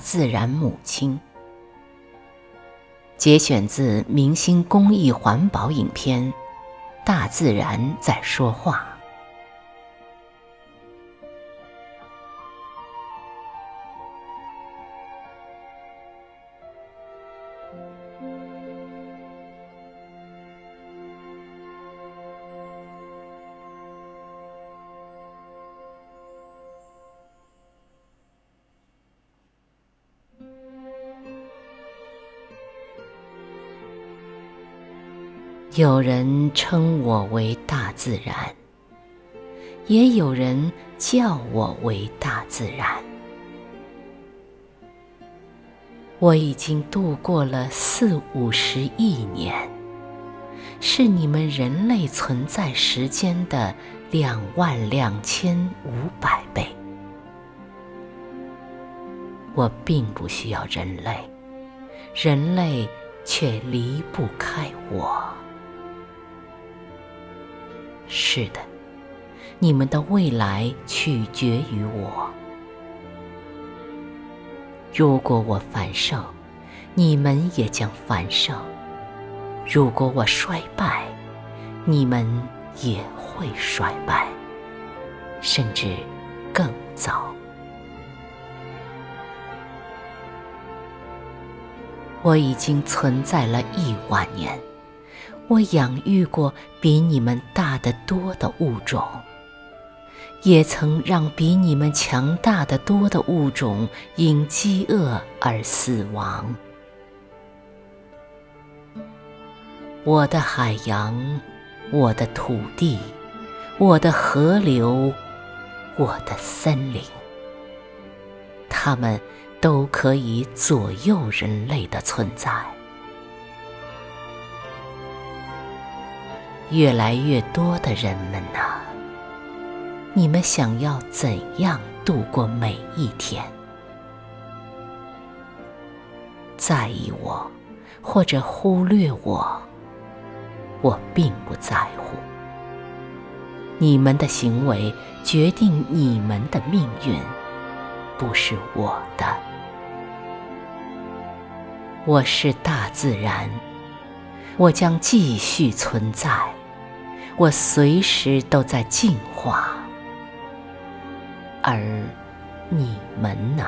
自然母亲。节选自明星公益环保影片《大自然在说话》。有人称我为大自然，也有人叫我为大自然。我已经度过了四五十亿年，是你们人类存在时间的两万两千五百倍。我并不需要人类，人类却离不开我。是的，你们的未来取决于我。如果我繁盛，你们也将繁盛；如果我衰败，你们也会衰败，甚至更早。我已经存在了亿万年。我养育过比你们大得多的物种，也曾让比你们强大的多的物种因饥饿而死亡。我的海洋，我的土地，我的河流，我的森林，它们都可以左右人类的存在。越来越多的人们呐，你们想要怎样度过每一天？在意我，或者忽略我，我并不在乎。你们的行为决定你们的命运，不是我的。我是大自然，我将继续存在。我随时都在进化，而你们呢？